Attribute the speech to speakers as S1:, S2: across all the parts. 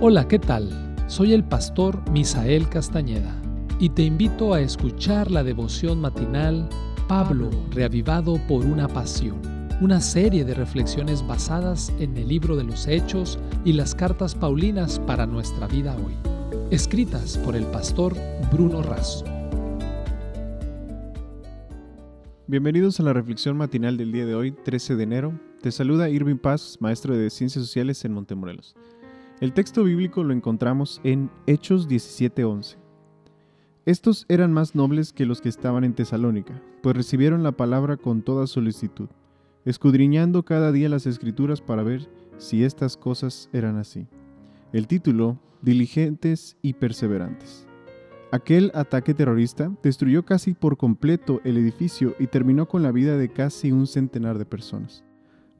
S1: Hola, ¿qué tal? Soy el pastor Misael Castañeda y te invito a escuchar la devoción matinal Pablo, reavivado por una pasión, una serie de reflexiones basadas en el libro de los Hechos y las cartas Paulinas para nuestra vida hoy, escritas por el pastor Bruno Razo.
S2: Bienvenidos a la reflexión matinal del día de hoy, 13 de enero. Te saluda Irving Paz, maestro de Ciencias Sociales en Montemorelos. El texto bíblico lo encontramos en Hechos 17:11. Estos eran más nobles que los que estaban en Tesalónica, pues recibieron la palabra con toda solicitud, escudriñando cada día las escrituras para ver si estas cosas eran así. El título, Diligentes y Perseverantes. Aquel ataque terrorista destruyó casi por completo el edificio y terminó con la vida de casi un centenar de personas.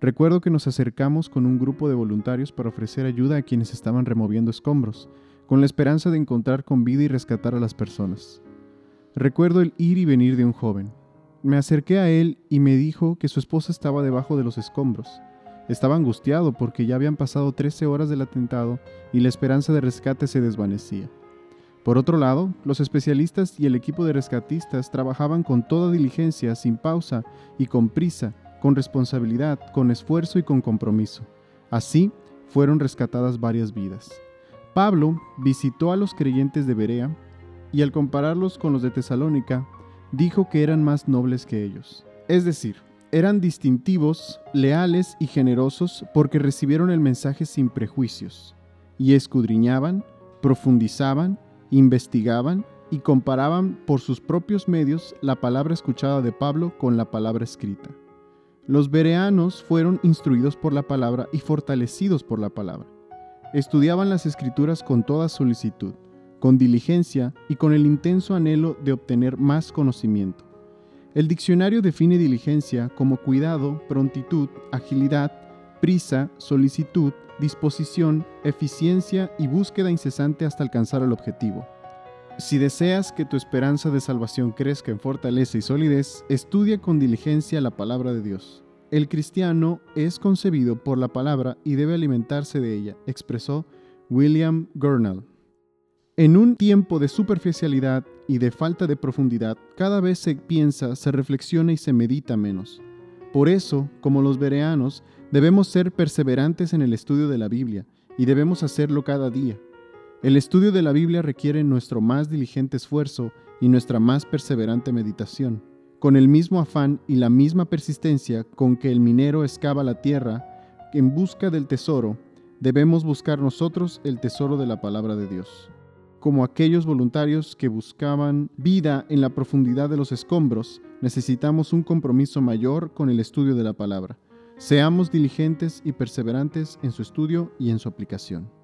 S2: Recuerdo que nos acercamos con un grupo de voluntarios para ofrecer ayuda a quienes estaban removiendo escombros, con la esperanza de encontrar con vida y rescatar a las personas. Recuerdo el ir y venir de un joven. Me acerqué a él y me dijo que su esposa estaba debajo de los escombros. Estaba angustiado porque ya habían pasado 13 horas del atentado y la esperanza de rescate se desvanecía. Por otro lado, los especialistas y el equipo de rescatistas trabajaban con toda diligencia, sin pausa y con prisa, con responsabilidad, con esfuerzo y con compromiso. Así fueron rescatadas varias vidas. Pablo visitó a los creyentes de Berea y al compararlos con los de Tesalónica, dijo que eran más nobles que ellos. Es decir, eran distintivos, leales y generosos porque recibieron el mensaje sin prejuicios, y escudriñaban, profundizaban, investigaban y comparaban por sus propios medios la palabra escuchada de Pablo con la palabra escrita. Los bereanos fueron instruidos por la palabra y fortalecidos por la palabra. Estudiaban las escrituras con toda solicitud, con diligencia y con el intenso anhelo de obtener más conocimiento. El diccionario define diligencia como cuidado, prontitud, agilidad, prisa, solicitud, disposición, eficiencia y búsqueda incesante hasta alcanzar el objetivo. Si deseas que tu esperanza de salvación crezca en fortaleza y solidez, estudia con diligencia la palabra de Dios. El cristiano es concebido por la palabra y debe alimentarse de ella, expresó William Gurnall. En un tiempo de superficialidad y de falta de profundidad, cada vez se piensa, se reflexiona y se medita menos. Por eso, como los bereanos, debemos ser perseverantes en el estudio de la Biblia y debemos hacerlo cada día. El estudio de la Biblia requiere nuestro más diligente esfuerzo y nuestra más perseverante meditación. Con el mismo afán y la misma persistencia con que el minero excava la tierra en busca del tesoro, debemos buscar nosotros el tesoro de la palabra de Dios. Como aquellos voluntarios que buscaban vida en la profundidad de los escombros, necesitamos un compromiso mayor con el estudio de la palabra. Seamos diligentes y perseverantes en su estudio y en su aplicación.